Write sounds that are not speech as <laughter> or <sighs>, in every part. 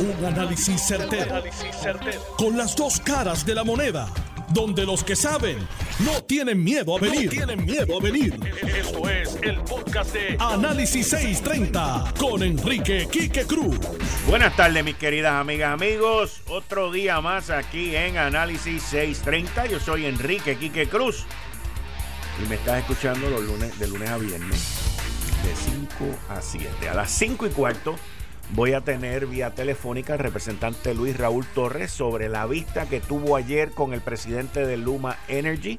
Un análisis certero, Con las dos caras de la moneda. Donde los que saben no tienen miedo a venir. tienen miedo a venir. Esto es el podcast de Análisis 630 con Enrique Quique Cruz. Buenas tardes, mis queridas amigas, amigos. Otro día más aquí en Análisis 630. Yo soy Enrique Quique Cruz. Y me estás escuchando los lunes, de lunes a viernes, de 5 a 7. A las 5 y cuarto voy a tener vía telefónica al representante Luis Raúl Torres sobre la vista que tuvo ayer con el presidente de Luma Energy.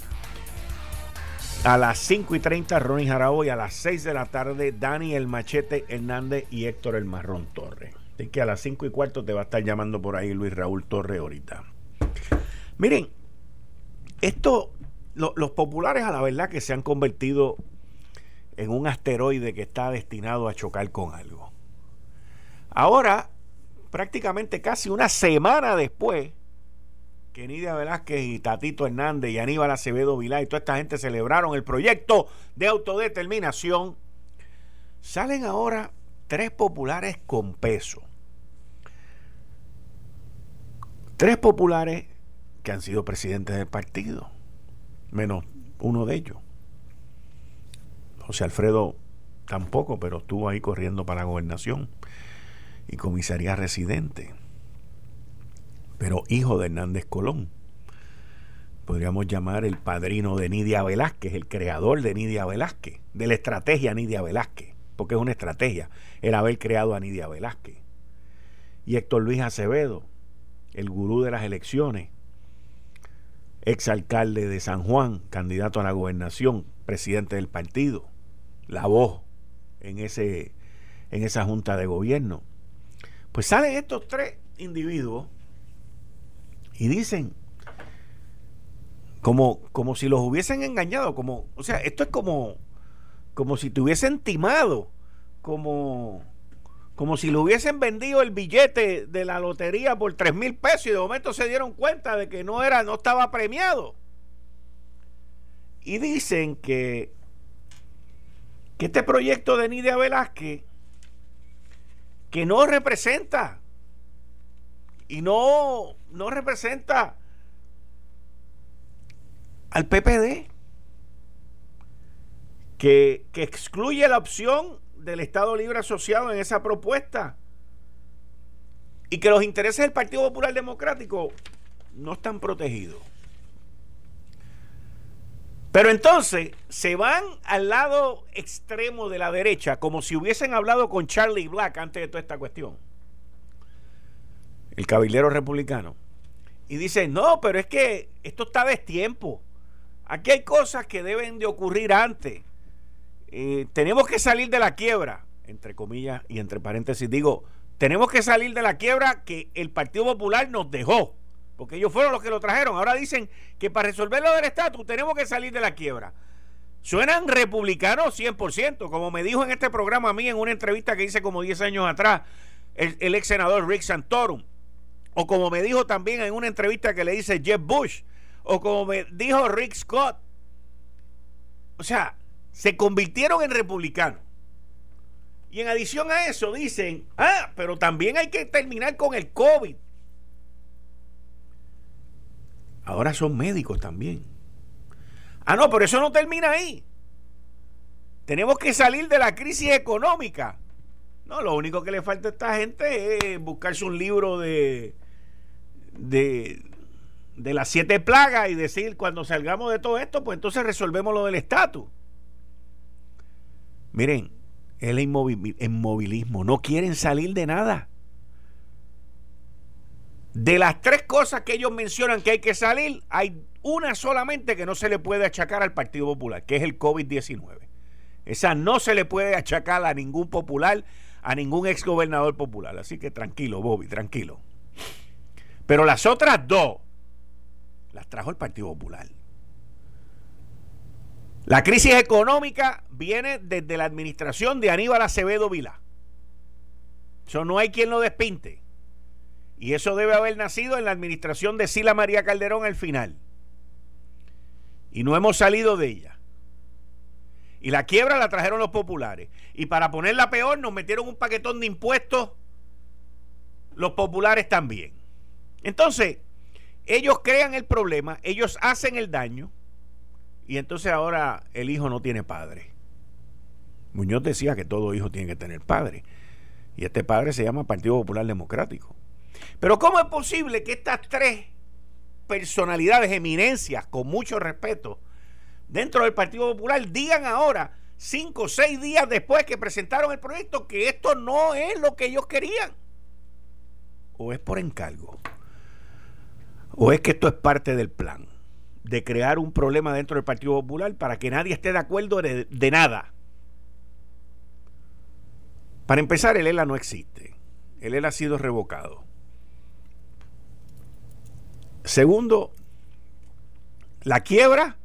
A las 5 y 30, Ronnie Jarabo y a las 6 de la tarde, Dani el Machete Hernández y Héctor el Marrón Torres. Así que a las 5 y cuarto te va a estar llamando por ahí Luis Raúl Torres ahorita. Miren, esto, los populares a la verdad que se han convertido en un asteroide que está destinado a chocar con algo. Ahora, prácticamente casi una semana después que Nidia Velázquez y Tatito Hernández y Aníbal Acevedo Vilá y toda esta gente celebraron el proyecto de autodeterminación, salen ahora tres populares con peso. Tres populares que han sido presidentes del partido, menos uno de ellos. José Alfredo tampoco, pero estuvo ahí corriendo para la gobernación y comisaría residente, pero hijo de Hernández Colón. Podríamos llamar el padrino de Nidia Velázquez, el creador de Nidia Velázquez, de la estrategia Nidia Velázquez, porque es una estrategia el haber creado a Nidia Velázquez. Y Héctor Luis Acevedo, el gurú de las elecciones, exalcalde de San Juan, candidato a la gobernación, presidente del partido, la voz en, ese, en esa junta de gobierno. Pues salen estos tres individuos y dicen, como, como si los hubiesen engañado, como, o sea, esto es como, como si te hubiesen timado, como, como si le hubiesen vendido el billete de la lotería por tres mil pesos y de momento se dieron cuenta de que no era, no estaba premiado. Y dicen que, que este proyecto de Nidia Velázquez que no representa y no, no representa al PPD, que, que excluye la opción del Estado Libre Asociado en esa propuesta y que los intereses del Partido Popular Democrático no están protegidos. Pero entonces se van al lado extremo de la derecha como si hubiesen hablado con Charlie Black antes de toda esta cuestión. El caballero republicano. Y dicen, no, pero es que esto está de tiempo. Aquí hay cosas que deben de ocurrir antes. Eh, tenemos que salir de la quiebra, entre comillas y entre paréntesis. Digo, tenemos que salir de la quiebra que el Partido Popular nos dejó porque ellos fueron los que lo trajeron. Ahora dicen que para resolver lo del estatus tenemos que salir de la quiebra. Suenan republicanos 100%, como me dijo en este programa a mí en una entrevista que hice como 10 años atrás el, ex senador Rick Santorum. O como me dijo también en una entrevista que le hice Jeff Bush. O como me dijo Rick Scott. O sea, se convirtieron en republicanos. Y en adición a eso dicen, ah, pero también hay que terminar con el COVID. Ahora son médicos también. Ah, no, pero eso no termina ahí. Tenemos que salir de la crisis económica. No, lo único que le falta a esta gente es buscarse un libro de, de, de las siete plagas y decir, cuando salgamos de todo esto, pues entonces resolvemos lo del estatus. Miren, el inmovilismo, no quieren salir de nada. De las tres cosas que ellos mencionan que hay que salir, hay una solamente que no se le puede achacar al Partido Popular, que es el COVID-19. Esa no se le puede achacar a ningún popular, a ningún exgobernador popular. Así que tranquilo, Bobby, tranquilo. Pero las otras dos las trajo el Partido Popular. La crisis económica viene desde la administración de Aníbal Acevedo Vila. Eso no hay quien lo despinte. Y eso debe haber nacido en la administración de Sila María Calderón al final. Y no hemos salido de ella. Y la quiebra la trajeron los populares. Y para ponerla peor nos metieron un paquetón de impuestos los populares también. Entonces, ellos crean el problema, ellos hacen el daño y entonces ahora el hijo no tiene padre. Muñoz decía que todo hijo tiene que tener padre. Y este padre se llama Partido Popular Democrático. Pero ¿cómo es posible que estas tres personalidades, eminencias, con mucho respeto, dentro del Partido Popular, digan ahora, cinco o seis días después que presentaron el proyecto, que esto no es lo que ellos querían? ¿O es por encargo? ¿O es que esto es parte del plan? De crear un problema dentro del Partido Popular para que nadie esté de acuerdo de, nada. Para empezar, el ELA no existe. El ELA ha sido revocado. Segundo, la quiebra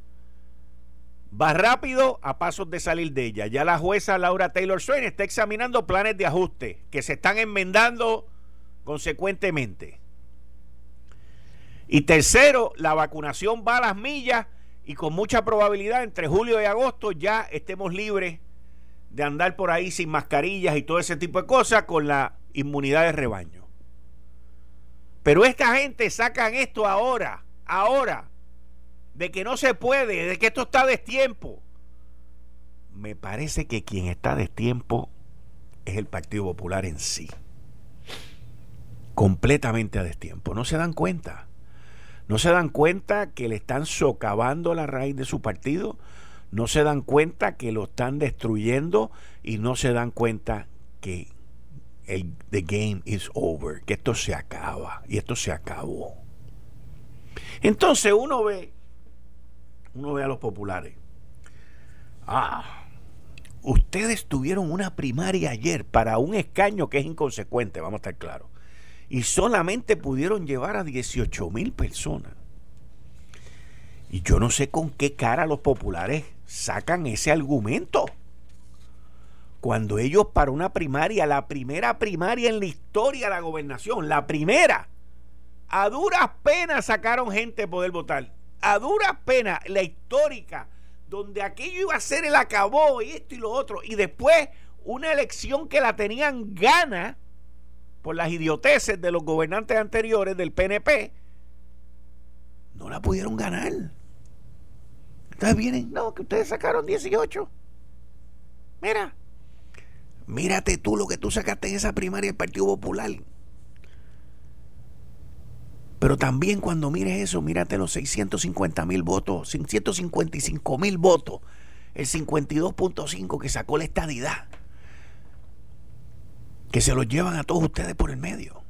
va rápido a pasos de salir de ella. Ya la jueza Laura Taylor Swain está examinando planes de ajuste que se están enmendando consecuentemente. Y tercero, la vacunación va a las millas y con mucha probabilidad entre julio y agosto ya estemos libres de andar por ahí sin mascarillas y todo ese tipo de cosas con la inmunidad de rebaño. Pero esta gente sacan esto ahora, ahora, de que no se puede, de que esto está a destiempo. Me parece que quien está a destiempo es el Partido Popular en sí. Completamente a destiempo. No se dan cuenta. No se dan cuenta que le están socavando la raíz de su partido no se dan cuenta que lo están destruyendo y no se dan cuenta que el the game is over, que esto se acaba y esto se acabó. Entonces uno ve uno ve a los populares. Ah, ustedes tuvieron una primaria ayer para un escaño que es inconsecuente, vamos a estar claros. Y solamente pudieron llevar a 18 mil personas. Y yo no sé con qué cara los populares sacan ese argumento. Cuando ellos para una primaria, la primera primaria en la historia de la gobernación, la primera, a duras penas sacaron gente a poder votar. A duras penas, la histórica, donde aquello iba a ser el acabó y esto y lo otro. Y después una elección que la tenían gana por las idioteces de los gobernantes anteriores del PNP, no la pudieron ganar. Entonces vienen, no, que ustedes sacaron 18. Mira, mírate tú lo que tú sacaste en esa primaria del Partido Popular. Pero también cuando mires eso, mírate los 650 mil votos, 655 mil votos, el 52.5 que sacó la estadidad, que se los llevan a todos ustedes por el medio.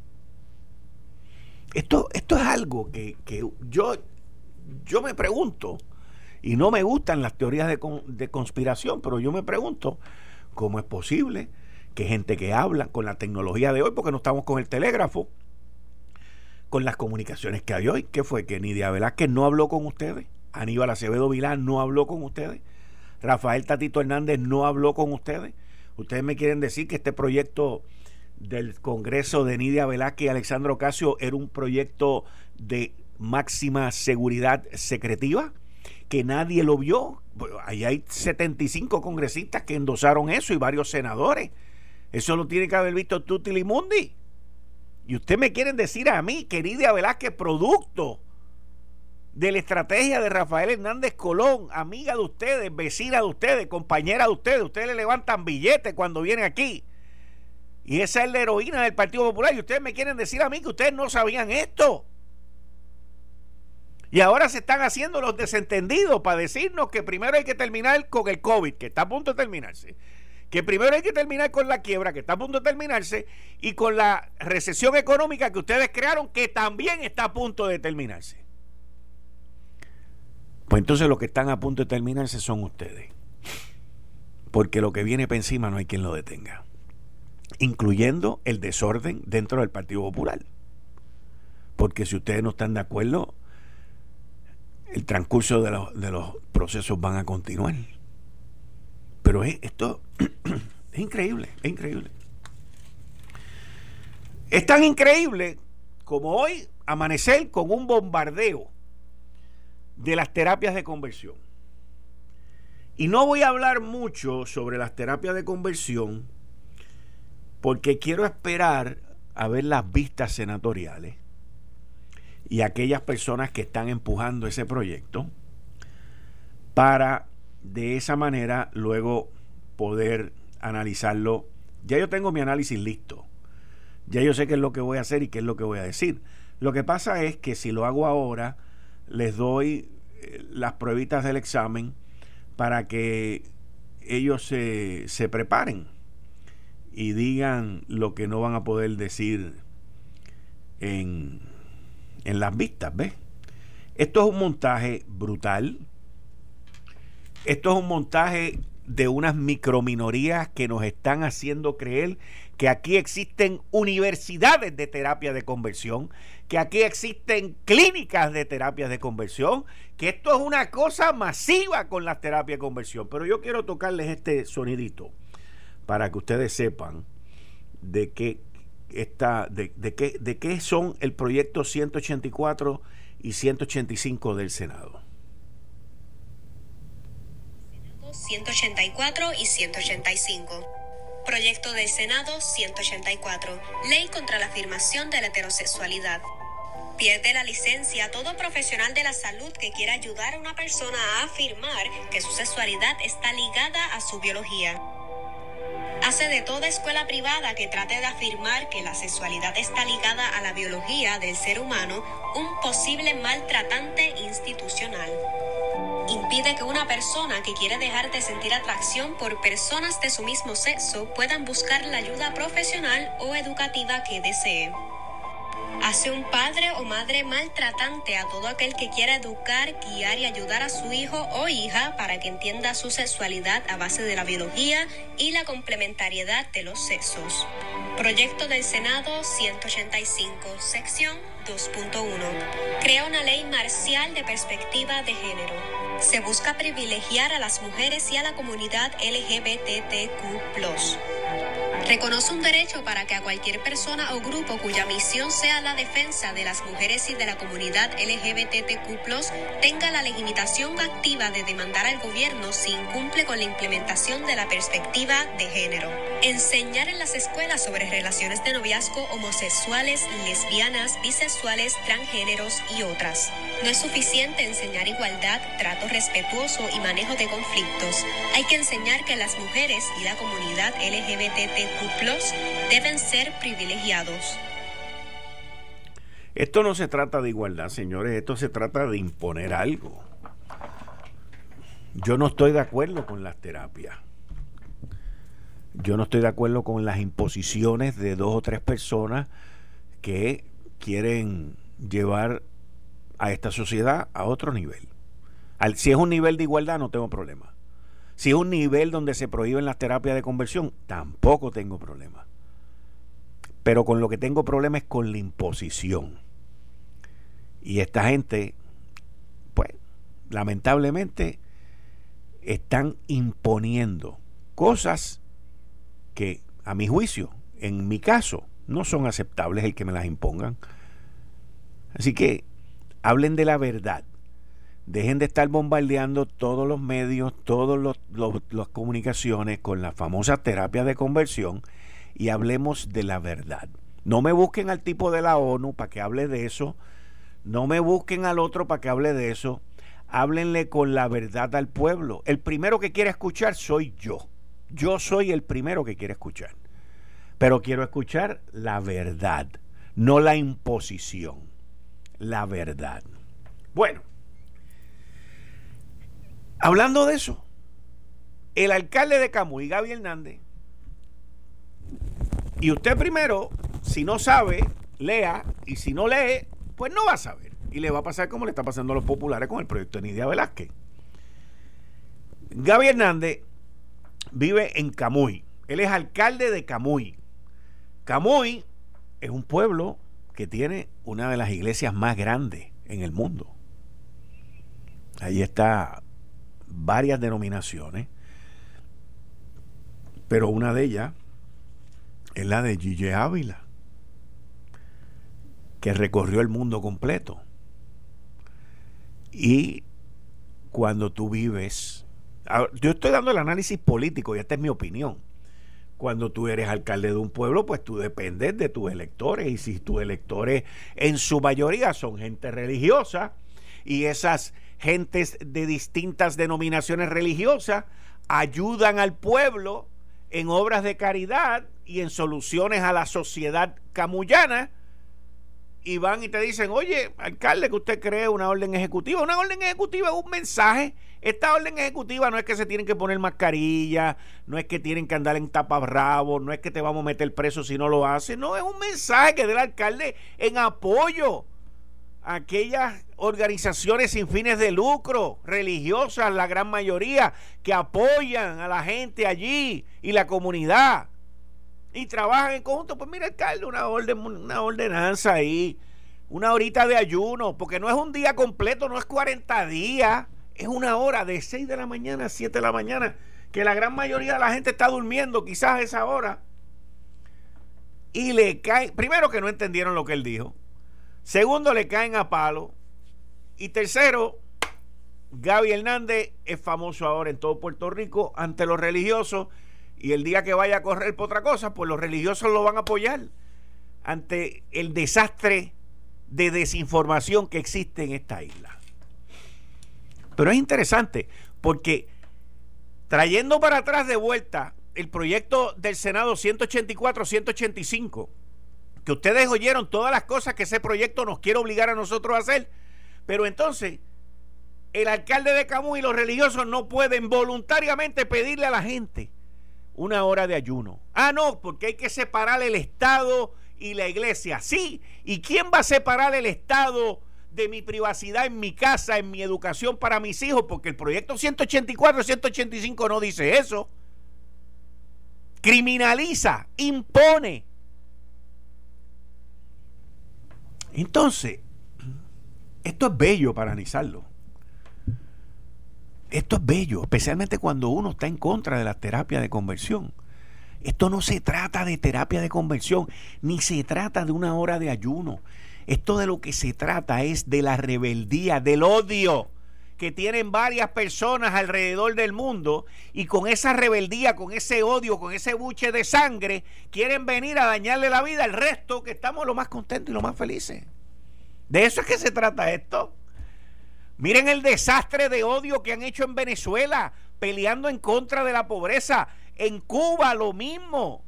Esto, esto es algo que, que yo, yo me pregunto, y no me gustan las teorías de, conspiración, pero yo me pregunto cómo es posible que gente que habla con la tecnología de hoy, porque no estamos con el telégrafo, con las comunicaciones que hay hoy, ¿qué fue? Que Nidia Velázquez no habló con ustedes, Aníbal Acevedo Vilán no habló con ustedes, Rafael Tatito Hernández no habló con ustedes. Ustedes me quieren decir que este proyecto del Congreso de Nidia Velázquez y Alexandro Ocasio era un proyecto de máxima seguridad secretiva que nadie lo vio. Ahí hay 75 congresistas que endosaron eso y varios senadores. Eso lo tiene que haber visto Tutti Mundi. Y usted me quieren decir a mí, querida Velázquez, producto de la estrategia de Rafael Hernández Colón, amiga de ustedes, vecina de ustedes, compañera de ustedes, ustedes le levantan billetes cuando vienen aquí. Y esa es la heroína del Partido Popular. Y ustedes me quieren decir a mí que ustedes no sabían esto. Y ahora se están haciendo los desentendidos para decirnos que primero hay que terminar con el COVID, que está a punto de terminarse. Que primero hay que terminar con la quiebra, que está a punto de terminarse, y con la recesión económica que ustedes crearon, que también está a punto de terminarse. Pues entonces los que están a punto de terminarse son ustedes. Porque lo que viene para encima no hay quien lo detenga. Incluyendo el desorden dentro del Partido Popular. Porque si ustedes no están de acuerdo, el transcurso de los, de los procesos van a continuar. Pero esto <clears throat> es increíble, es increíble. Es tan increíble como hoy amanecer con un bombardeo de las terapias de conversión. Y no voy a hablar mucho sobre las terapias de conversión porque quiero esperar a ver las vistas senatoriales y aquellas personas que están empujando ese proyecto para de esa manera luego poder analizarlo. Ya yo tengo mi análisis listo. Ya yo sé qué es lo que voy a hacer y qué es lo que voy a decir. Lo que pasa es que si lo hago ahora, les doy eh, las pruebitas del examen para que ellos se, se preparen y digan lo que no van a poder decir en, en las vistas, ¿ves? Esto es un montaje brutal. Esto es un montaje de unas microminorías que nos están haciendo creer que aquí existen universidades de terapia de conversión, que aquí existen clínicas de terapia de conversión, que esto es una cosa masiva con las terapias de conversión. Pero yo quiero tocarles este sonidito para que ustedes sepan de qué está, de, qué, de qué son el proyecto 184 y 185 del Senado. 184 y 185. Proyecto del Senado 184. Ley contra la afirmación de la heterosexualidad. Pierde la licencia todo profesional de la salud que quiera ayudar a una persona a afirmar que su sexualidad está ligada a su biología. Hace de toda escuela privada que trate de afirmar que la sexualidad está ligada a la biología del ser humano un posible maltratante institucional impide que una persona que quiere dejar de sentir atracción por personas de su mismo sexo puedan buscar la ayuda profesional o educativa que desee. Hace un padre o madre maltratante a todo aquel que quiera educar, guiar y ayudar a su hijo o hija para que entienda su sexualidad a base de la biología y la complementariedad de los sexos. Proyecto del Senado 185, sección 2.1. Crea una ley marcial de perspectiva de género. Se busca privilegiar a las mujeres y a la comunidad LGBTQ. Reconoce un derecho para que a cualquier persona o grupo cuya misión sea la defensa de las mujeres y de la comunidad LGBTQ tenga la legitimación activa de demandar al gobierno si incumple con la implementación de la perspectiva de género. Enseñar en las escuelas sobre relaciones de noviazgo homosexuales, lesbianas, bisexuales, transgéneros y otras. No es suficiente enseñar igualdad, trato respetuoso y manejo de conflictos. Hay que enseñar que las mujeres y la comunidad LGBTQ deben ser privilegiados. Esto no se trata de igualdad, señores, esto se trata de imponer algo. Yo no estoy de acuerdo con las terapias. Yo no estoy de acuerdo con las imposiciones de dos o tres personas que quieren llevar a esta sociedad a otro nivel. si es un nivel de igualdad, no tengo problema. Si es un nivel donde se prohíben las terapias de conversión, tampoco tengo problema. Pero con lo que tengo problema es con la imposición. Y esta gente, pues, lamentablemente, están imponiendo cosas que, a mi juicio, en mi caso, no son aceptables el que me las impongan. Así que hablen de la verdad Dejen de estar bombardeando todos los medios, todas las comunicaciones con la famosa terapia de conversión y hablemos de la verdad. No me busquen al tipo de la ONU para que hable de eso. No me busquen al otro para que hable de eso. Háblenle con la verdad al pueblo. El primero que quiere escuchar soy yo. Yo soy el primero que quiere escuchar. Pero quiero escuchar la verdad, no la imposición. La verdad. Bueno. Hablando de eso, el alcalde de Camuy, Gaby Hernández, y usted primero, si no sabe, lea, y si no lee, pues no va a saber. Y le va a pasar como le está pasando a los populares con el proyecto de Nidia Velázquez. Gaby Hernández vive en Camuy. Él es alcalde de Camuy. Camuy es un pueblo que tiene una de las iglesias más grandes en el mundo. Ahí está varias denominaciones, pero una de ellas es la de Gille Ávila, que recorrió el mundo completo. Y cuando tú vives, yo estoy dando el análisis político y esta es mi opinión, cuando tú eres alcalde de un pueblo, pues tú dependes de tus electores. Y si tus electores en su mayoría son gente religiosa y esas gentes de distintas denominaciones religiosas ayudan al pueblo en obras de caridad y en soluciones a la sociedad camullana, y van y te dicen, oye, alcalde, que usted cree una orden ejecutiva. Una orden ejecutiva es un mensaje. Esta orden ejecutiva no es que se tienen que poner mascarilla, no es que tienen que andar en taparrabos, no es que te vamos a meter preso si no lo haces. No, es un mensaje que dé el alcalde en apoyo a aquellas organizaciones sin fines de lucro, religiosas, la gran mayoría, que apoyan a la gente allí y la comunidad y trabajan en conjunto, pues mira, alcalde, una, orden, una ordenanza ahí, una horita de ayuno, porque no es un día completo, no es 40 días, es una hora de 6 de la mañana a 7 de la mañana, que la gran mayoría de la gente está durmiendo quizás esa hora. Y le caen, primero que no entendieron lo que él dijo, segundo le caen a palo, y tercero, Gaby Hernández es famoso ahora en todo Puerto Rico ante los religiosos y el día que vaya a correr por otra cosa, pues los religiosos lo van a apoyar ante el desastre de desinformación que existe en esta isla. Pero es interesante porque trayendo para atrás de vuelta el proyecto del Senado 184-185, que ustedes oyeron todas las cosas que ese proyecto nos quiere obligar a nosotros a hacer, pero entonces el alcalde de Camus y los religiosos no pueden voluntariamente pedirle a la gente una hora de ayuno. Ah, no, porque hay que separar el Estado y la iglesia. Sí, ¿y quién va a separar el Estado de mi privacidad en mi casa, en mi educación para mis hijos? Porque el proyecto 184, 185 no dice eso. Criminaliza, impone. Entonces, esto es bello para analizarlo. Esto es bello, especialmente cuando uno está en contra de la terapia de conversión. Esto no se trata de terapia de conversión, ni se trata de una hora de ayuno. Esto de lo que se trata es de la rebeldía, del odio que tienen varias personas alrededor del mundo y con esa rebeldía, con ese odio, con ese buche de sangre, quieren venir a dañarle la vida al resto que estamos lo más contentos y lo más felices. De eso es que se trata esto. Miren el desastre de odio que han hecho en Venezuela, peleando en contra de la pobreza. En Cuba lo mismo.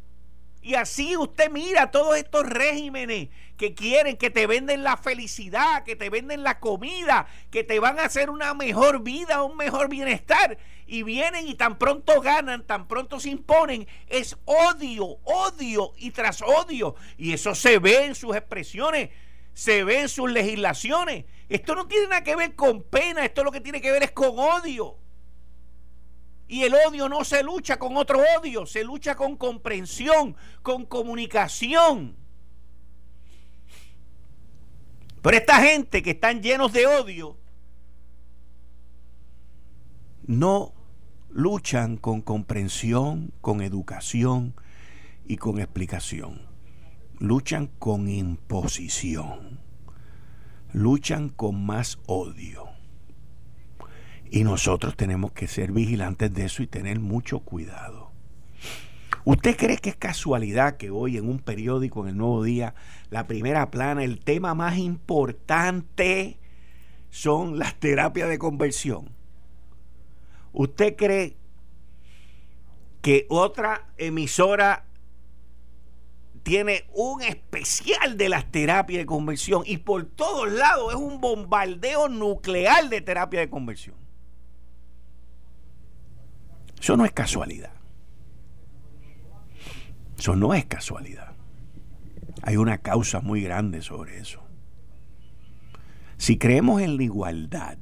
Y así usted mira todos estos regímenes que quieren, que te venden la felicidad, que te venden la comida, que te van a hacer una mejor vida, un mejor bienestar. Y vienen y tan pronto ganan, tan pronto se imponen. Es odio, odio y tras odio. Y eso se ve en sus expresiones, se ve en sus legislaciones. Esto no tiene nada que ver con pena, esto lo que tiene que ver es con odio. Y el odio no se lucha con otro odio, se lucha con comprensión, con comunicación. Pero esta gente que están llenos de odio, no luchan con comprensión, con educación y con explicación. Luchan con imposición luchan con más odio. Y nosotros tenemos que ser vigilantes de eso y tener mucho cuidado. ¿Usted cree que es casualidad que hoy en un periódico, en el Nuevo Día, la primera plana, el tema más importante son las terapias de conversión? ¿Usted cree que otra emisora tiene un especial de las terapias de conversión y por todos lados es un bombardeo nuclear de terapia de conversión. Eso no es casualidad. Eso no es casualidad. Hay una causa muy grande sobre eso. Si creemos en la igualdad,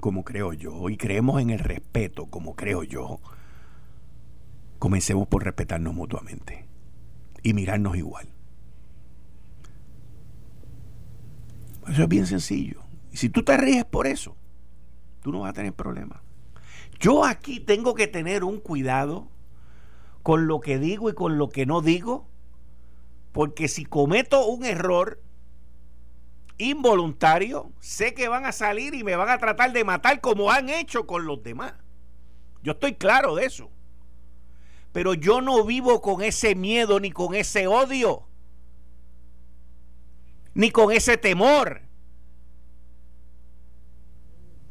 como creo yo, y creemos en el respeto, como creo yo, comencemos por respetarnos mutuamente y mirarnos igual. Eso es bien sencillo. Y si tú te ríes por eso, tú no vas a tener problemas. Yo aquí tengo que tener un cuidado con lo que digo y con lo que no digo, porque si cometo un error involuntario, sé que van a salir y me van a tratar de matar como han hecho con los demás. Yo estoy claro de eso. pero yo no vivo con ese miedo ni con ese odio, ni con ese temor,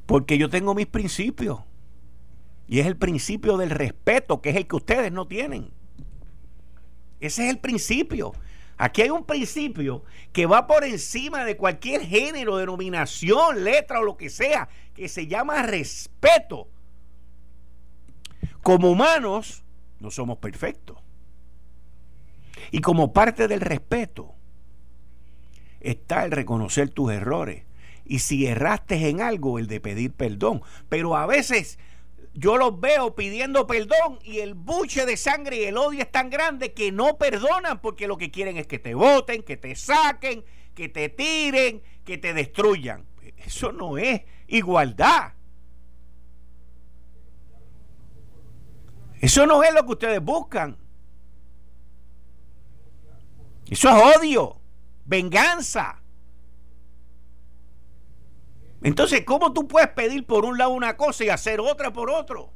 porque yo tengo mis principios. Y es el principio del respeto, que es el que ustedes no tienen. Ese es el principio. Aquí hay un principio que va por encima de cualquier género, denominación, letra o lo que sea, que se llama respeto. Como humanos, no somos perfectos. Y como parte del respeto está el reconocer tus errores. Y si erraste en algo, el de pedir perdón. Pero a veces yo los veo pidiendo perdón y el buche de sangre y el odio es tan grande que no perdonan porque lo que quieren es que te voten, que te saquen, que te tiren, que te destruyan. Eso no es igualdad. Eso no es lo que ustedes buscan. Eso es odio, venganza. Entonces, ¿cómo tú puedes pedir por un lado una cosa y hacer otra por otro?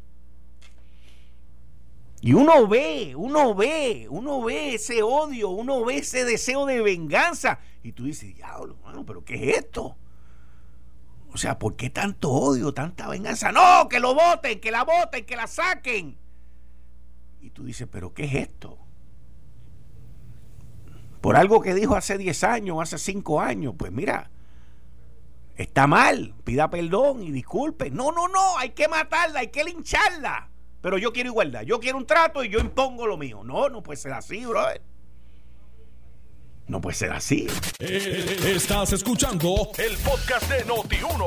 Y uno ve, uno ve, uno ve ese odio, uno ve ese deseo de venganza. Y tú dices, diablo, hermano, pero ¿qué es esto? O sea, ¿por qué tanto odio, tanta venganza? No, que lo voten, que la voten, que la saquen. Y tú dices, pero ¿qué es esto? Por algo que dijo hace 10 años, hace 5 años, pues mira, Está mal, pida perdón y disculpe. No, no, no, hay que matarla, hay que lincharla. Pero yo quiero igualdad, yo quiero un trato y yo impongo lo mío. No, no puede ser así, brother. No puede ser así. Eh, estás escuchando el podcast de Noti1.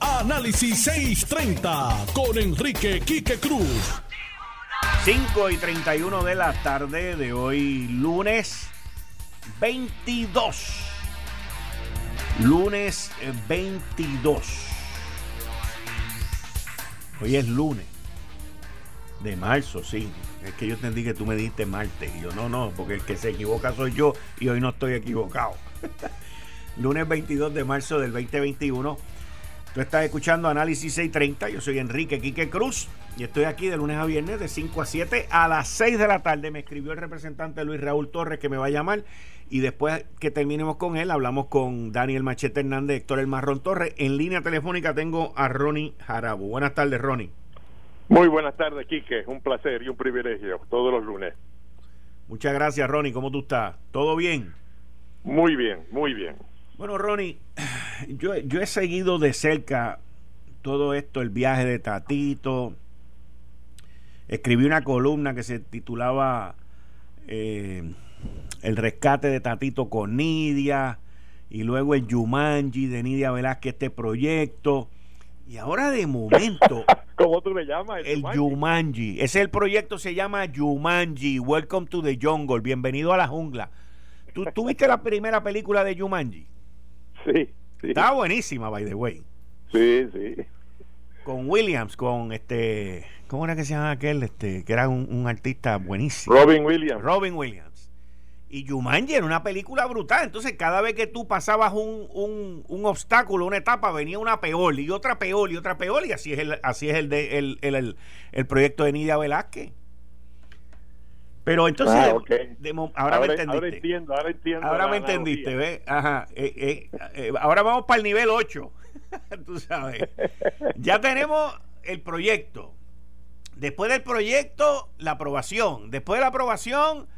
Análisis 630 con Enrique Quique Cruz. 5 y 31 de la tarde de hoy, lunes 22 Lunes 22. Hoy es lunes de marzo, sí. Es que yo entendí que tú me dijiste martes. Y yo, no, no, porque el que se equivoca soy yo y hoy no estoy equivocado. <laughs> lunes 22 de marzo del 2021. Tú estás escuchando Análisis 630. Yo soy Enrique Quique Cruz y estoy aquí de lunes a viernes de 5 a 7 a las 6 de la tarde. Me escribió el representante Luis Raúl Torres que me va a llamar y después que terminemos con él, hablamos con Daniel Machete Hernández, Héctor El Marrón Torres. En línea telefónica tengo a Ronnie Jarabu. Buenas tardes, Ronnie. Muy buenas tardes, Quique. Un placer y un privilegio todos los lunes. Muchas gracias, Ronnie. ¿Cómo tú estás? ¿Todo bien? Muy bien, muy bien. Bueno, Ronnie, <sighs> yo, yo he seguido de cerca todo esto, el viaje de Tatito. Escribí una columna que se titulaba eh, el rescate de Tatito con Nidia y luego el Yumanji de Nidia Velázquez, este proyecto. Y ahora de momento. <laughs> ¿Cómo tú le llamas? El, Yumanji. Ese es el proyecto, se llama Yumanji. Welcome to the Jungle. Bienvenido a la jungla. ¿Tú, ¿tú viste la primera película de Yumanji? Sí, sí. Estaba buenísima, by the way. Sí, sí. Con Williams, con este. ¿Cómo era que se llama aquel? Este, que era un, un artista buenísimo. Robin Williams. Robin Williams. Y Jumanji era una película brutal. Entonces, cada vez que tú pasabas un, un, un, obstáculo, una etapa, venía una peor y otra peor y otra peor. Y así es el, así es el, de, el, el, el, proyecto de Nidia Velázquez. Pero entonces, ah, okay. de, ahora, me entendiste. Ahora entiendo, ahora entiendo. Ahora me entendiste, ¿ves? Ajá. Eh, eh, eh, ahora vamos para el nivel 8. <laughs> tú sabes. ya tenemos el proyecto. Después del proyecto, la aprobación. Después de la aprobación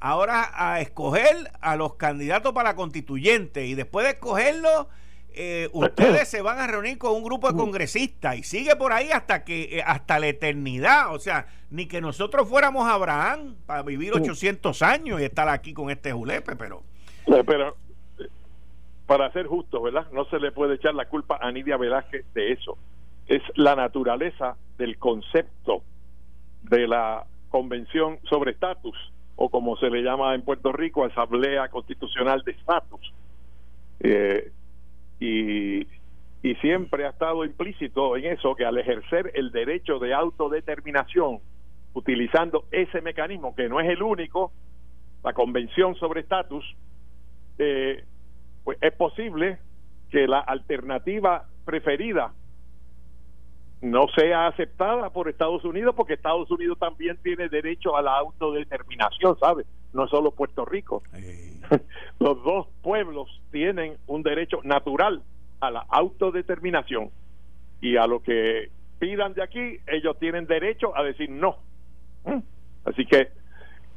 ahora a escoger a los candidatos para constituyente y después de escogerlos eh, ustedes se van a reunir con un grupo de congresistas y sigue por ahí hasta que eh, hasta la eternidad, o sea, ni que nosotros fuéramos Abraham para vivir 800 años y estar aquí con este julepe, pero pero para ser justo, ¿verdad? No se le puede echar la culpa a Nidia Velázquez de eso. Es la naturaleza del concepto de la Convención sobre Estatus o como se le llama en Puerto Rico, Asamblea Constitucional de Estatus. Eh, y, y siempre ha estado implícito en eso que al ejercer el derecho de autodeterminación, utilizando ese mecanismo, que no es el único, la Convención sobre Estatus, eh, pues es posible que la alternativa preferida no sea aceptada por Estados Unidos, porque Estados Unidos también tiene derecho a la autodeterminación, ¿sabes? No solo Puerto Rico. <laughs> Los dos pueblos tienen un derecho natural a la autodeterminación y a lo que pidan de aquí, ellos tienen derecho a decir no. ¿Mm? Así que,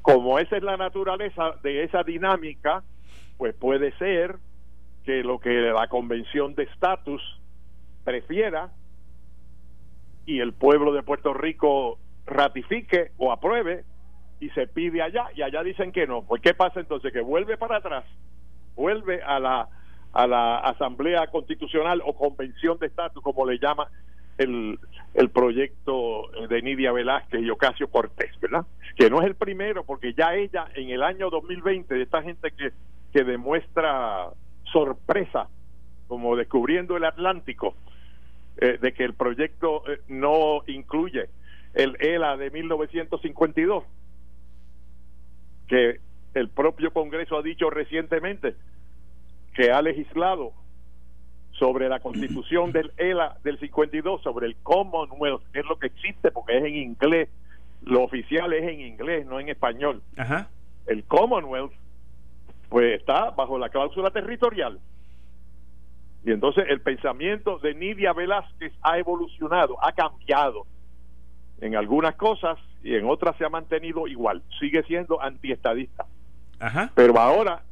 como esa es la naturaleza de esa dinámica, pues puede ser que lo que la convención de estatus prefiera y el pueblo de Puerto Rico ratifique o apruebe y se pide allá y allá dicen que no. Pues ¿qué pasa entonces? Que vuelve para atrás, vuelve a la a la Asamblea Constitucional o Convención de Estatus, como le llama el, el proyecto de Nidia Velázquez y Ocasio Cortés, ¿verdad? Que no es el primero, porque ya ella en el año 2020, de esta gente que, que demuestra sorpresa, como descubriendo el Atlántico, eh, de que el proyecto eh, no incluye el ELA de 1952, que el propio Congreso ha dicho recientemente que ha legislado sobre la constitución del ELA del 52, sobre el Commonwealth, que es lo que existe porque es en inglés, lo oficial es en inglés, no en español. El Commonwealth, pues está bajo la cláusula territorial. Y entonces el pensamiento de Nidia Velázquez ha evolucionado, ha cambiado en algunas cosas y en otras se ha mantenido igual. Sigue siendo antiestadista. Ajá. Pero ahora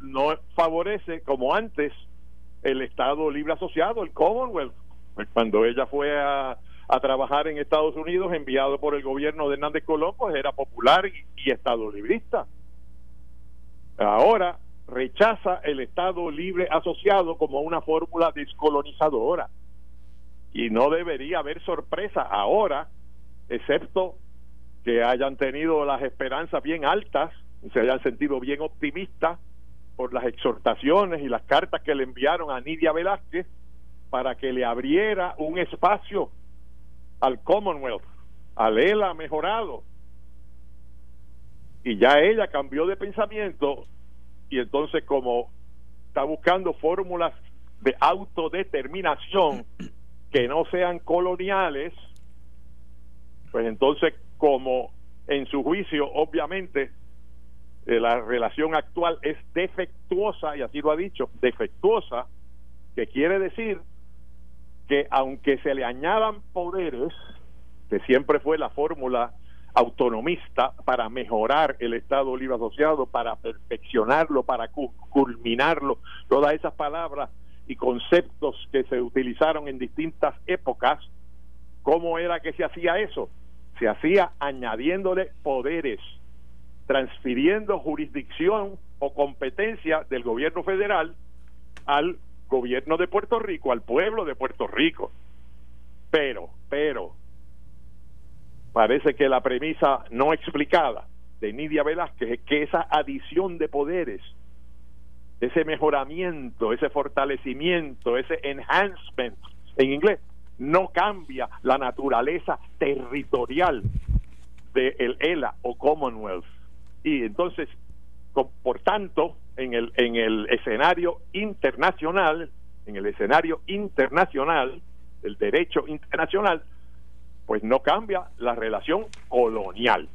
no favorece como antes el Estado Libre Asociado, el Commonwealth. Cuando ella fue a, trabajar en Estados Unidos, enviado por el gobierno de Hernández Colón, pues era popular y, y Estado librista. Ahora rechaza el Estado libre asociado como una fórmula descolonizadora. Y no debería haber sorpresa ahora, excepto que hayan tenido las esperanzas bien altas, se hayan sentido bien optimistas por las exhortaciones y las cartas que le enviaron a Nidia Velázquez para que le abriera un espacio al Commonwealth, al ELA mejorado. Y ya ella cambió de pensamiento y entonces como está buscando fórmulas de autodeterminación que no sean coloniales, pues entonces como en su juicio obviamente eh, la relación actual es defectuosa, y así lo ha dicho, defectuosa, que quiere decir que aunque se le añadan poderes, que siempre fue la fórmula autonomista para mejorar el Estado Libre Asociado, para perfeccionarlo, para culminarlo, todas esas palabras y conceptos que se utilizaron en distintas épocas, ¿cómo era que se hacía eso? Se hacía añadiéndole poderes, transfiriendo jurisdicción o competencia del gobierno federal al gobierno de Puerto Rico, al pueblo de Puerto Rico. Pero, pero, parece que la premisa no explicada de Nidia Velázquez es que esa adición de poderes, ese mejoramiento, ese fortalecimiento, ese enhancement en inglés, no cambia la naturaleza territorial del ELA o Commonwealth. Y entonces, por tanto, en el, en el escenario internacional, en el escenario internacional, el derecho internacional, pues no cambia la relación colonial.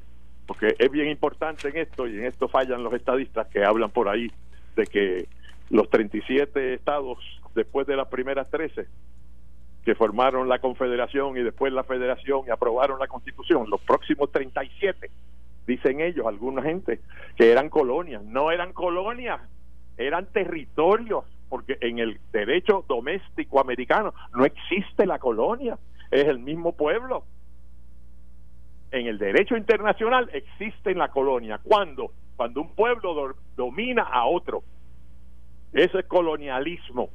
Porque es bien importante en esto, y en esto fallan los estadistas que hablan por ahí de que los 37 estados, después de las primeras 13, que formaron la confederación y después la federación y aprobaron la constitución, los próximos 37, dicen ellos, alguna gente, que eran colonias. No eran colonias, eran territorios, porque en el derecho doméstico americano no existe la colonia es el mismo pueblo. En el derecho internacional existe la colonia. ¿Cuándo? Cuando un pueblo domina a otro. Eso es colonialismo.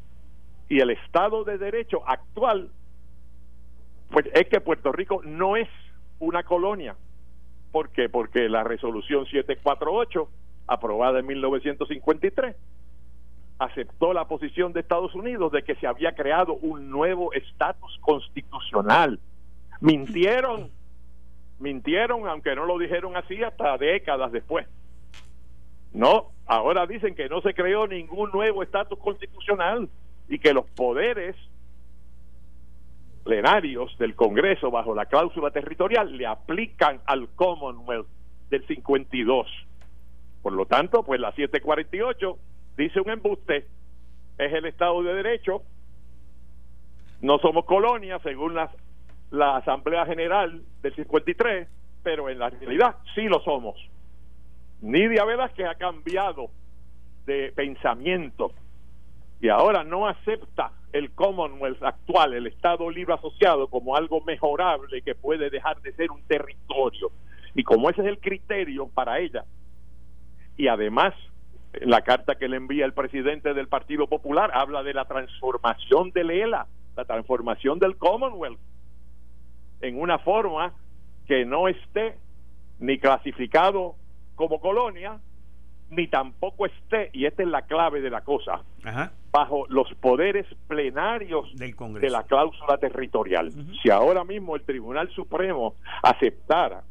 Y el Estado de Derecho actual, pues es que Puerto Rico no es una colonia. ¿Por qué? Porque la resolución 748, aprobada en 1953, aceptó la posición de Estados Unidos de que se había creado un nuevo estatus constitucional. Mintieron, mintieron, aunque no lo dijeron así hasta décadas después. No, ahora dicen que no se creó ningún nuevo estatus constitucional y que los poderes plenarios del Congreso bajo la cláusula territorial le aplican al Commonwealth del 52. Por lo tanto, pues la 748 dice un embuste, es el Estado de Derecho, no somos colonia según la, la Asamblea General del 53, pero en la realidad sí lo somos. Nidia que ha cambiado de pensamiento y ahora no acepta el Commonwealth actual, el Estado Libre Asociado, como algo mejorable que puede dejar de ser un territorio. Y como ese es el criterio para ella, y además la carta que le envía el presidente del Partido Popular habla de la transformación del ELA, la transformación del Commonwealth, en una forma que no esté ni clasificado como colonia, ni tampoco esté, y esta es la clave de la cosa, bajo los poderes plenarios Del de la cláusula territorial. Si ahora mismo el Tribunal Supremo aceptara,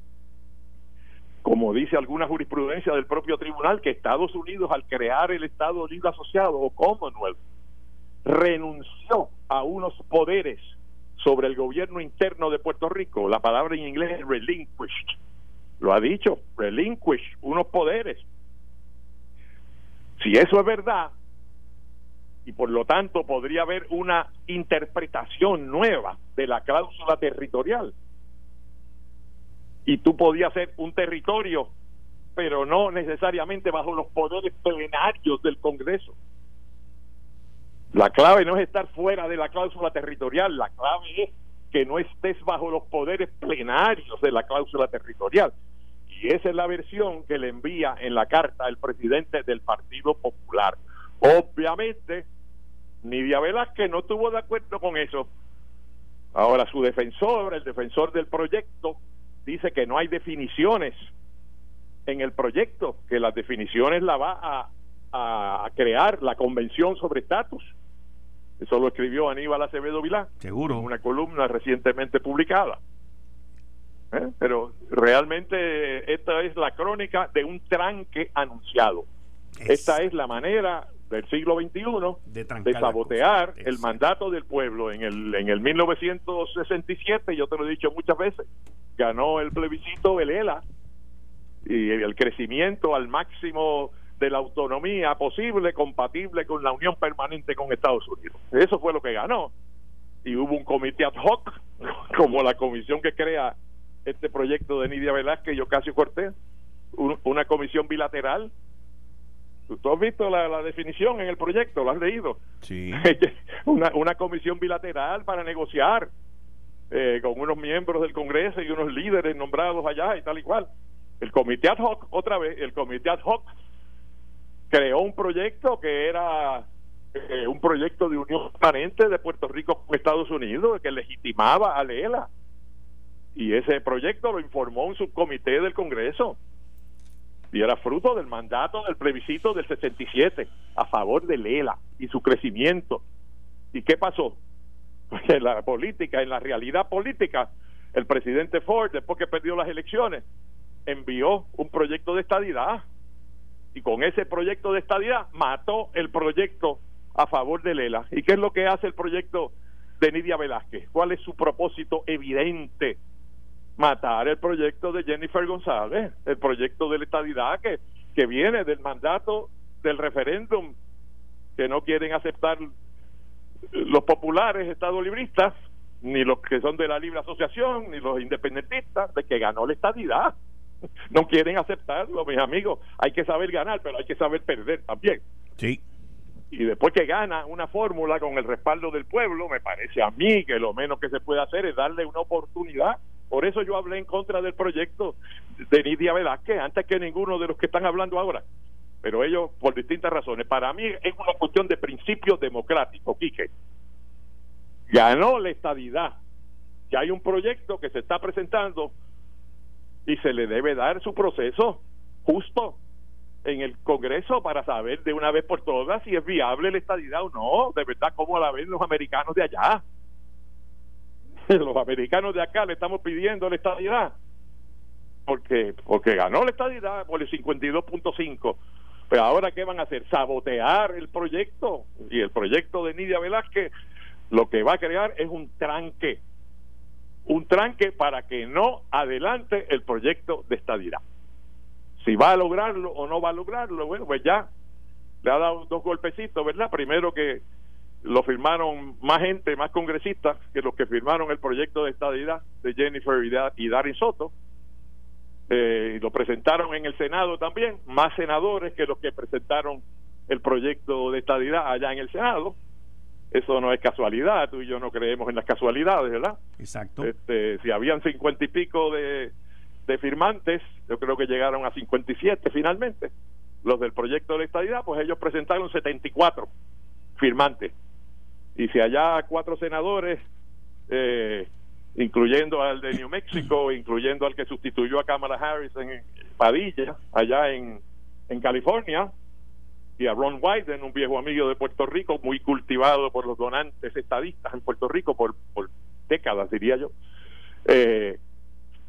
como dice alguna jurisprudencia del propio tribunal, que Estados Unidos al crear el Estado Libre Asociado o Commonwealth renunció a unos poderes sobre el gobierno interno de Puerto Rico, la palabra en inglés es relinquished, lo ha dicho, relinquish, unos poderes. Si eso es verdad, y por lo tanto podría haber una interpretación nueva de la cláusula territorial, y tú podías ser un territorio, pero no necesariamente bajo los poderes plenarios del Congreso. La clave no es estar fuera de la cláusula territorial, la clave es que no estés bajo los poderes plenarios de la cláusula territorial. Y esa es la versión que le envía en la carta el presidente del Partido Popular. Obviamente, Nidia Velázquez no estuvo de acuerdo con eso. Ahora, su defensor, el defensor del proyecto, dice que no hay definiciones en el proyecto, que las definiciones la va a, a crear la Convención sobre Estatus eso lo escribió Aníbal Acevedo Vilá. Seguro. En una columna recientemente publicada. ¿Eh? Pero realmente esta es la crónica de un tranque anunciado. Esta es la manera del siglo XXI de, de sabotear el mandato del pueblo. En el, en el 1967, yo te lo he dicho muchas veces, ganó el plebiscito Velela y el crecimiento al máximo de la autonomía posible, compatible con la unión permanente con Estados Unidos. Eso fue lo que ganó. Y hubo un comité ad hoc, <laughs> como la comisión que crea este proyecto de Nidia Velázquez y Ocasio Cortés, una comisión bilateral. ¿Tú has visto la, definición en el proyecto? ¿Lo has leído? Sí. <laughs> una, una comisión bilateral para negociar eh, con unos miembros del Congreso y unos líderes nombrados allá y tal y cual. El comité ad hoc, otra vez, el comité ad hoc creó un proyecto que era eh, un proyecto de unión permanente de Puerto Rico con Estados Unidos que legitimaba a Lela y ese proyecto lo informó un subcomité del Congreso y era fruto del mandato del plebiscito del 67 a favor de Lela y su crecimiento y qué pasó <laughs> en la política en la realidad política el presidente Ford después que perdió las elecciones envió un proyecto de estadidad y con ese proyecto de estadidad mató el proyecto a favor de Lela. ¿Y qué es lo que hace el proyecto de Nidia Velázquez? ¿Cuál es su propósito evidente? Matar el proyecto de Jennifer González, el proyecto de la estadidad que, que viene del mandato del referéndum que no quieren aceptar los populares estados libristas, ni los que son de la libre asociación, ni los independentistas, de que ganó la estadidad no quieren aceptarlo, mis amigos. Hay que saber ganar, pero hay que saber perder también. Sí. Y después que gana una fórmula con el respaldo del pueblo, me parece a mí que lo menos que se puede hacer es darle una oportunidad. Por eso yo hablé en contra del proyecto de Nidia Velázquez antes que ninguno de los que están hablando ahora. Pero ellos, por distintas razones. Para mí es una cuestión de principio democrático, Quique. Ganó la estadidad. Ya hay un proyecto que se está presentando y se le debe dar su proceso justo en el Congreso para saber de una vez por todas si es viable la estadidad o no, de verdad cómo la ven los americanos de allá. <laughs> Los americanos de acá le estamos pidiendo la estadidad porque porque ganó la estadidad por el 52.5. Pero ahora qué van a hacer? Sabotear el proyecto y el proyecto de Nidia Velázquez lo que va a crear es un tranque, un tranque para que no adelante el proyecto de estadidad. Si va a lograrlo o no va a lograrlo, bueno, pues ya le ha dado dos golpecitos, ¿verdad? Primero que lo firmaron más gente, más congresistas que los que firmaron el proyecto de estadidad de Jennifer y Darin Soto. Eh, lo presentaron en el Senado también, más senadores que los que presentaron el proyecto de estadidad allá en el Senado. Eso no es casualidad, tú y yo no creemos en las casualidades, ¿verdad? Exacto. Este, si habían cincuenta y pico de, de firmantes, yo creo que llegaron a 57 finalmente, los del proyecto de estadidad, pues ellos presentaron 74 firmantes. Y si allá cuatro senadores, eh, incluyendo al de New Mexico, incluyendo al que sustituyó a Kamala Harris en Padilla, allá en, en California, y a Ron Wyden, un viejo amigo de Puerto Rico, muy cultivado por los donantes estadistas en Puerto Rico por, por décadas, diría yo. Eh,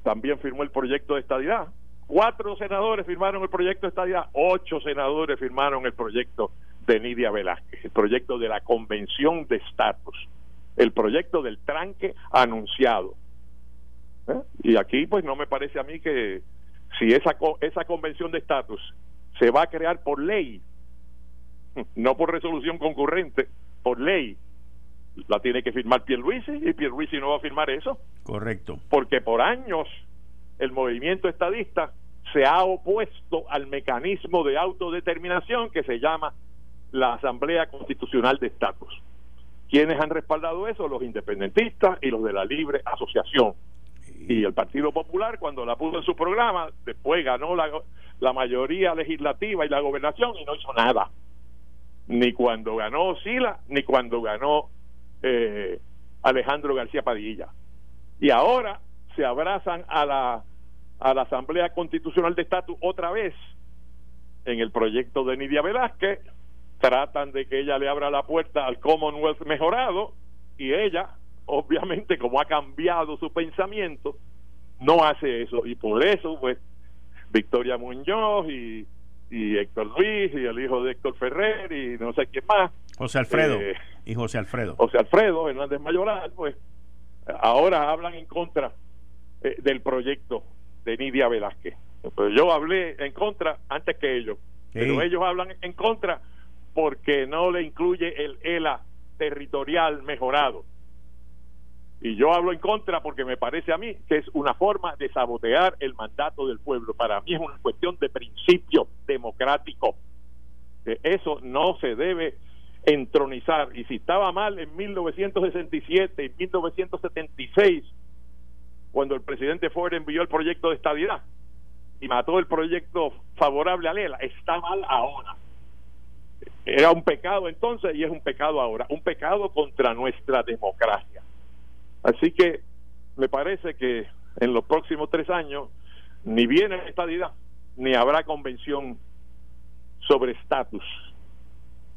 también firmó el proyecto de estadidad. Cuatro senadores firmaron el proyecto de estadidad, ocho senadores firmaron el proyecto de Nidia Velázquez, el proyecto de la convención de estatus, el proyecto del tranque anunciado. ¿Eh? Y aquí pues no me parece a mí que si esa, esa convención de estatus se va a crear por ley, <laughs> no por resolución concurrente, por ley, la tiene que firmar Pierluisi y Pierluisi no va a firmar eso. Correcto. Porque por años el movimiento estadista se ha opuesto al mecanismo de autodeterminación que se llama la Asamblea Constitucional de Estatus. ¿Quiénes han respaldado eso? Los independentistas y los de la libre asociación. Y el Partido Popular, cuando la puso en su programa, después ganó la, la mayoría legislativa y la gobernación y no hizo nada. Ni cuando ganó Sila, ni cuando ganó eh, Alejandro García Padilla. Y ahora se abrazan a la, a la Asamblea Constitucional de Estatus otra vez en el proyecto de Nidia Velázquez, tratan de que ella le abra la puerta al Commonwealth mejorado y ella, obviamente, como ha cambiado su pensamiento, no hace eso. Y por eso, pues, Victoria Muñoz y, y Héctor Luis y el hijo de Héctor Ferrer y no sé quién más José Alfredo. Eh, y José Alfredo. José Alfredo Hernández Mayoral, pues ahora hablan en contra eh, del proyecto de Nidia Velázquez. Pues yo hablé en contra antes que ellos, pero ellos hablan en contra porque no le incluye el ELA territorial mejorado. Y yo hablo en contra porque me parece a mí que es una forma de sabotear el mandato del pueblo. Para mí es una cuestión de principio democrático. Eso no se debe entronizar. Y si estaba mal en 1967 y 1976, cuando el presidente Ford envió el proyecto de estabilidad y mató el proyecto favorable a Lela, está mal ahora. Era un pecado entonces y es un pecado ahora, un pecado contra nuestra democracia. Así que me parece que en los próximos tres años ni viene estadidad ni habrá convención sobre estatus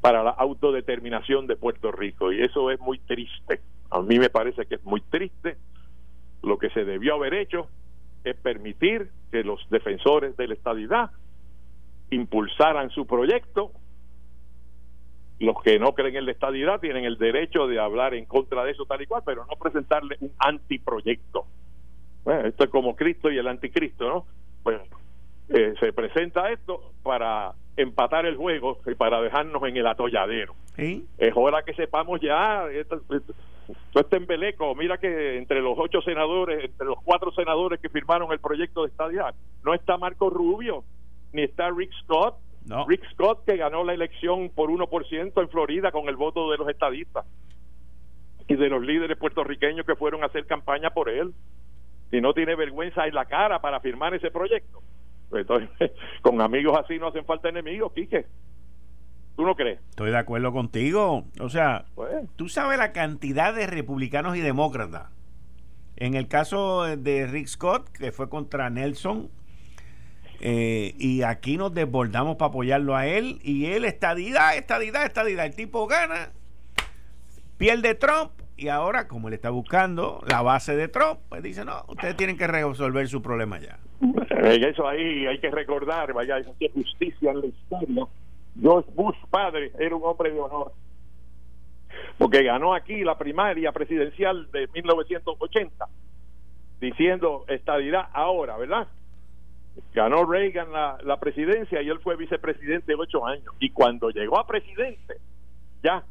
para la autodeterminación de Puerto Rico y eso es muy triste. A mí me parece que es muy triste. Lo que se debió haber hecho es permitir que los defensores de la estabilidad impulsaran su proyecto. Los que no creen en la estabilidad tienen el derecho de hablar en contra de eso tal y cual, pero no presentarle un antiproyecto. esto es como Cristo y el anticristo, ¿no? Bueno, eh, se presenta esto para empatar el juego y para dejarnos en el atolladero. Es hora que sepamos ya, esto, este embeleco, mira que entre los ocho senadores, entre los cuatro senadores que firmaron el proyecto de estadía, no está Marco Rubio, ni está Rick Scott, Rick Scott que ganó la elección por 1% en Florida con el voto de los estadistas y de los líderes puertorriqueños que fueron a hacer campaña por él. Y no tiene vergüenza en la cara para firmar ese proyecto. Entonces, <laughs> con amigos así no hacen falta enemigos, Quique. ¿Tú no crees? Estoy de acuerdo contigo. O sea, pues. tú sabes la cantidad de republicanos y demócratas. En el caso de Rick Scott, que fue contra Nelson, eh, y aquí nos desbordamos para apoyarlo a él, y él estadidad, estadidad, estadidad. El tipo gana, pierde Trump, y ahora, como él está buscando la base de Trump, pues dice, no, ustedes tienen que resolver su problema ya. Eso ahí hay que recordar, vaya, hay justicia en la historia. George Bush padre era un hombre de honor. porque ganó aquí la primaria presidencial de 1980, diciendo estadidad ahora, ¿verdad? Ganó Reagan la, la presidencia y él fue vicepresidente ocho años. Y cuando llegó a presidente, ya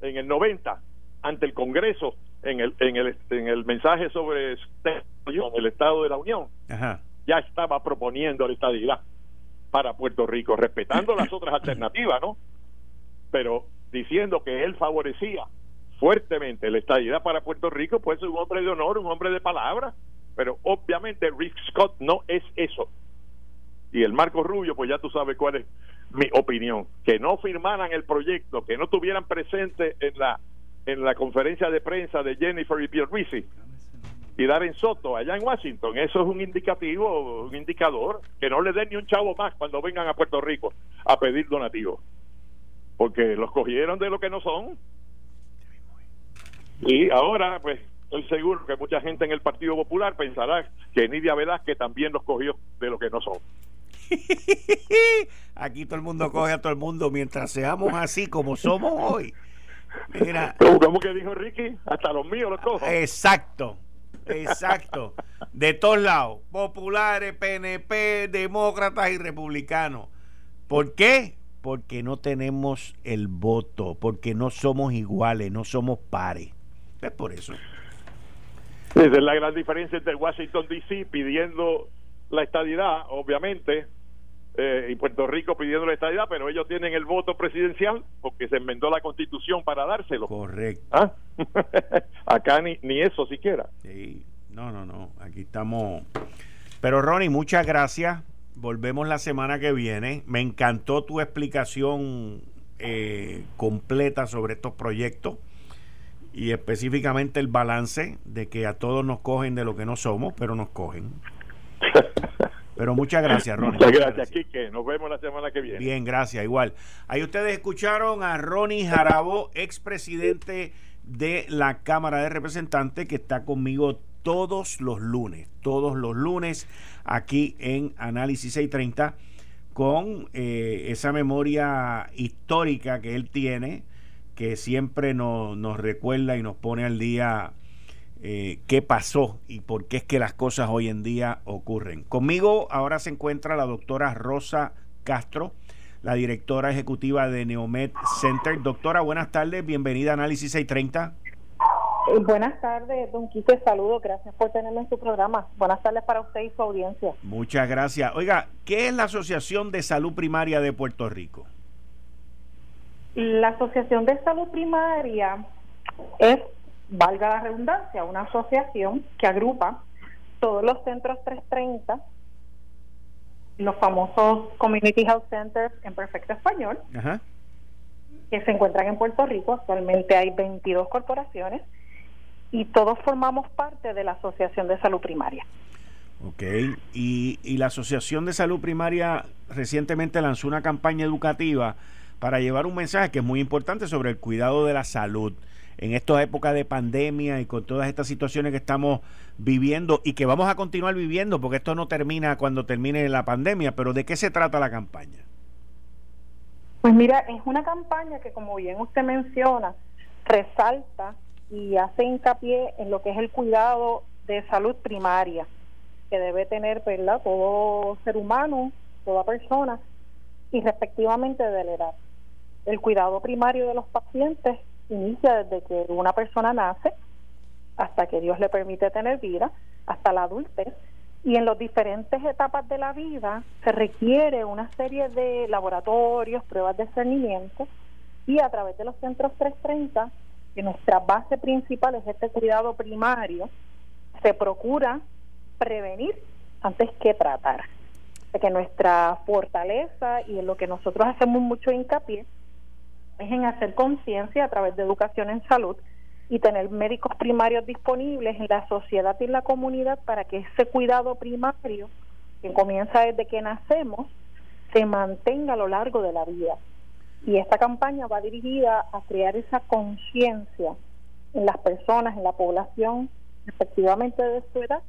en el 90, ante el Congreso, en el, en el, en el mensaje sobre el Estado de la Unión, ya estaba proponiendo la estadidad para Puerto Rico, respetando las otras alternativas, ¿no? Pero diciendo que él favorecía fuertemente la estadidad para Puerto Rico, pues es un hombre de honor, un hombre de palabra, pero obviamente Rick Scott no es eso. Y el Marco Rubio, pues ya tú sabes cuál es mi opinión, que no firmaran el proyecto, que no tuvieran presente en la en la conferencia de prensa de Jennifer y Pierre y Darren Soto allá en Washington. Eso es un indicativo, un indicador, que no le den ni un chavo más cuando vengan a Puerto Rico a pedir donativos. Porque los cogieron de lo que no son. Y ahora, pues, estoy seguro que mucha gente en el Partido Popular pensará que Nidia Velázquez también los cogió de lo que no son. <laughs> Aquí todo el mundo coge a todo el mundo mientras seamos así como somos hoy. Mira. <laughs> ¿Cómo, que dijo Ricky? Hasta los míos los cojo. Exacto. Exacto. De todos lados. Populares, PNP, demócratas y republicanos. ¿Por qué? Porque no tenemos el voto, porque no somos iguales, no somos pares. Es por eso. Esa es la gran diferencia entre Washington, D.C. pidiendo la estadidad, obviamente, eh, y Puerto Rico pidiendo la estadidad, pero ellos tienen el voto presidencial porque se enmendó la constitución para dárselo. Correcto. ¿Ah? <laughs> Acá ni, ni eso siquiera. Sí, no, no, no, aquí estamos. Pero Ronnie, muchas gracias. Volvemos la semana que viene. Me encantó tu explicación eh, completa sobre estos proyectos y específicamente el balance de que a todos nos cogen de lo que no somos, pero nos cogen. <laughs> Pero muchas gracias, Ronnie. Muchas gracias, Quique. Nos vemos la semana que viene. Bien, gracias, igual. Ahí ustedes escucharon a Ronnie Jarabo, expresidente de la Cámara de Representantes, que está conmigo todos los lunes, todos los lunes aquí en Análisis 630, con eh, esa memoria histórica que él tiene, que siempre nos, nos recuerda y nos pone al día eh, qué pasó y por qué es que las cosas hoy en día ocurren. Conmigo ahora se encuentra la doctora Rosa Castro, la directora ejecutiva de Neomed Center. Doctora, buenas tardes, bienvenida a Análisis 630. Eh, buenas tardes, don Quique, saludo, gracias por tenerme en su programa. Buenas tardes para usted y su audiencia. Muchas gracias. Oiga, ¿qué es la Asociación de Salud Primaria de Puerto Rico? La Asociación de Salud Primaria es valga la redundancia, una asociación que agrupa todos los centros 330, los famosos Community Health Centers en perfecto español, que se encuentran en Puerto Rico. Actualmente hay 22 corporaciones y todos formamos parte de la Asociación de Salud Primaria. Ok, y, y la Asociación de Salud Primaria recientemente lanzó una campaña educativa para llevar un mensaje que es muy importante sobre el cuidado de la salud en esta época de pandemia y con todas estas situaciones que estamos viviendo y que vamos a continuar viviendo porque esto no termina cuando termine la pandemia, pero ¿de qué se trata la campaña? Pues mira, es una campaña que como bien usted menciona, resalta y hace hincapié en lo que es el cuidado de salud primaria que debe tener ¿verdad? todo ser humano, toda persona y respectivamente de la edad. El cuidado primario de los pacientes inicia desde que una persona nace hasta que Dios le permite tener vida, hasta la adultez, y en las diferentes etapas de la vida se requiere una serie de laboratorios, pruebas de discernimiento, y a través de los centros 330, que nuestra base principal es este cuidado primario, se procura prevenir antes que tratar. Que nuestra fortaleza y en lo que nosotros hacemos mucho hincapié es en hacer conciencia a través de educación en salud y tener médicos primarios disponibles en la sociedad y en la comunidad para que ese cuidado primario, que comienza desde que nacemos, se mantenga a lo largo de la vida. Y esta campaña va dirigida a crear esa conciencia en las personas, en la población, efectivamente de su edad,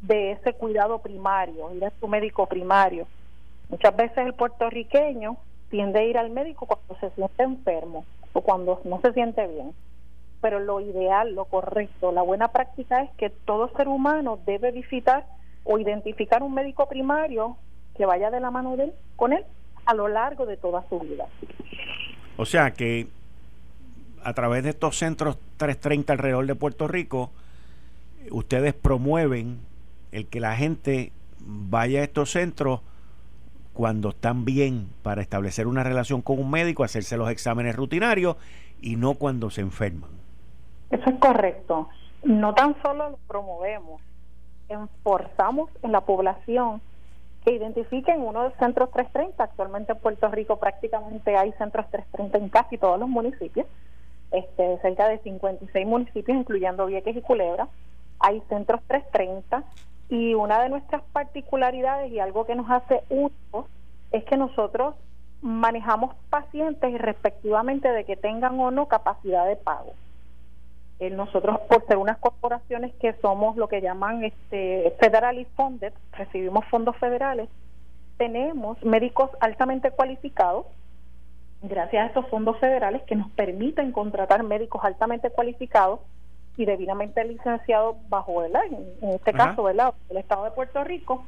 de ese cuidado primario, ir a su médico primario. Muchas veces el puertorriqueño tiende a ir al médico cuando se siente enfermo o cuando no se siente bien. pero lo ideal, lo correcto, la buena práctica es que todo ser humano debe visitar o identificar un médico primario que vaya de la mano con él a lo largo de toda su vida. O sea que a través de estos centros 330 alrededor de Puerto Rico, ustedes promueven el que la gente vaya a estos centros cuando están bien para establecer una relación con un médico, hacerse los exámenes rutinarios y no cuando se enferman. Eso es correcto. No tan solo lo promovemos, enforzamos en la población que identifiquen uno de los centros 330. Actualmente en Puerto Rico prácticamente hay centros 330 en casi todos los municipios, este, cerca de 56 municipios, incluyendo Vieques y Culebra. Hay centros 330 y una de nuestras particularidades y algo que nos hace únicos es que nosotros manejamos pacientes respectivamente de que tengan o no capacidad de pago. Eh, nosotros, por ser unas corporaciones que somos lo que llaman este funded, recibimos fondos federales, tenemos médicos altamente cualificados, gracias a estos fondos federales que nos permiten contratar médicos altamente cualificados y debidamente licenciados bajo, el En, este caso, ¿verdad? El Estado de Puerto Rico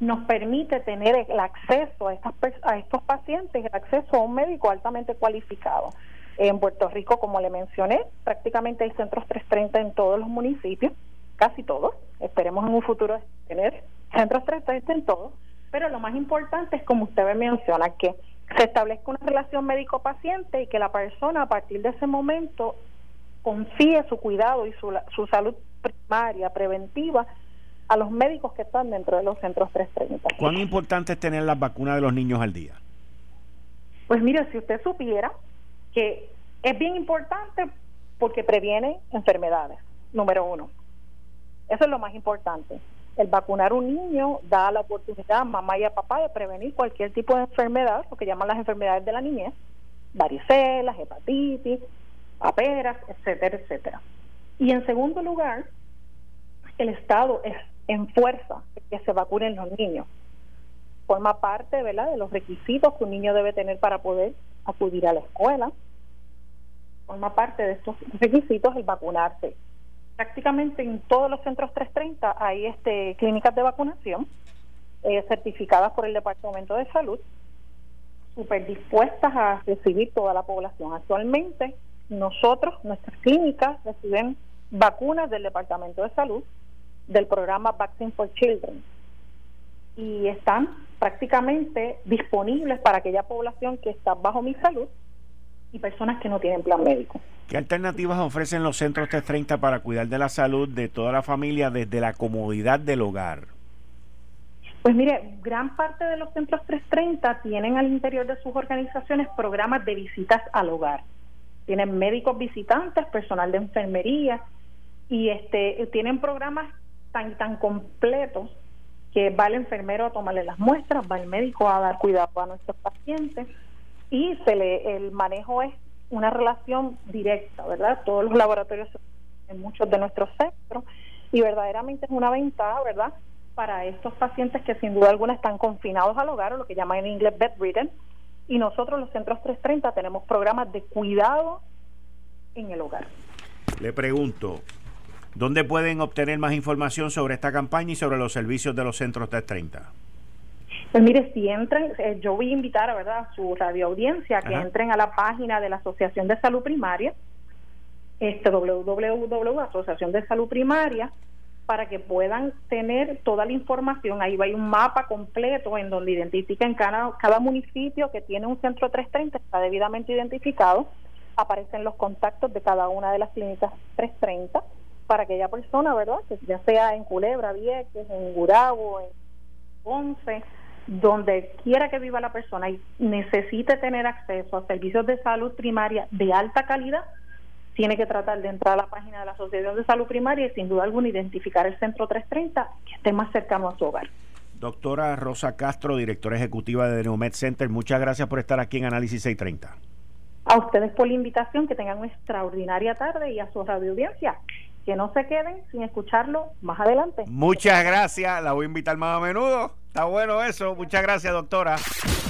nos permite tener el acceso a, estas, a estos pacientes, el acceso a un médico altamente cualificado. En Puerto Rico, como le mencioné, prácticamente hay centros 330 en todos los municipios, casi todos. Esperemos en un futuro tener centros 330 en todos. Pero lo más importante es, como usted me menciona, que se establezca una relación médico-paciente y que la persona a partir de ese momento confíe su cuidado y su, su salud primaria, preventiva, a los médicos que están dentro de los centros 330. ¿Cuán importante es tener las vacunas de los niños al día? Pues mire, si usted supiera que es bien importante porque previene enfermedades, número uno. Eso es lo más importante. El vacunar a un niño da la oportunidad a mamá y a papá de prevenir cualquier tipo de enfermedad, lo que llaman las enfermedades de la niñez, varicela, hepatitis, paperas, etcétera, etcétera. Y en segundo lugar, el Estado es en fuerza que se vacunen los niños. Forma parte ¿verdad? de los requisitos que un niño debe tener para poder acudir a la escuela. Forma parte de estos requisitos el vacunarse. Prácticamente en todos los centros 330 hay este, clínicas de vacunación eh, certificadas por el Departamento de Salud, súper dispuestas a recibir toda la población. Actualmente nosotros, nuestras clínicas reciben vacunas del Departamento de Salud del programa Vaccine for Children y están prácticamente disponibles para aquella población que está bajo mi salud y personas que no tienen plan médico. ¿Qué alternativas ofrecen los centros 330 para cuidar de la salud de toda la familia desde la comodidad del hogar? Pues mire, gran parte de los centros 330 tienen al interior de sus organizaciones programas de visitas al hogar. Tienen médicos visitantes, personal de enfermería y este tienen programas tan tan completos que va el enfermero a tomarle las muestras, va el médico a dar cuidado a nuestros pacientes y se le el manejo es una relación directa, ¿verdad? Todos los laboratorios en muchos de nuestros centros y verdaderamente es una ventaja, ¿verdad? Para estos pacientes que sin duda alguna están confinados al hogar o lo que llaman en inglés bedridden y nosotros los centros 330 tenemos programas de cuidado en el hogar. Le pregunto, ¿Dónde pueden obtener más información sobre esta campaña y sobre los servicios de los centros 330? Pues mire, si entran, eh, yo voy a invitar ¿verdad? a su radio audiencia que entren a la página de la Asociación de Salud Primaria, este www, Para que puedan tener toda la información. Ahí va un mapa completo en donde identifican cada, cada municipio que tiene un centro 330, está debidamente identificado. Aparecen los contactos de cada una de las clínicas 330 para aquella persona, ¿verdad? Que ya sea en Culebra, Vieques, en Gurabo, en Ponce, donde quiera que viva la persona y necesite tener acceso a servicios de salud primaria de alta calidad, tiene que tratar de entrar a la página de la Asociación de Salud Primaria y sin duda alguna identificar el centro 330 que esté más cercano a su hogar. Doctora Rosa Castro, directora ejecutiva de Neumed Center, muchas gracias por estar aquí en Análisis 630. A ustedes por la invitación, que tengan una extraordinaria tarde y a su radio audiencia que no se queden sin escucharlo más adelante. Muchas gracias, la voy a invitar más a menudo. Está bueno eso. Muchas gracias, doctora.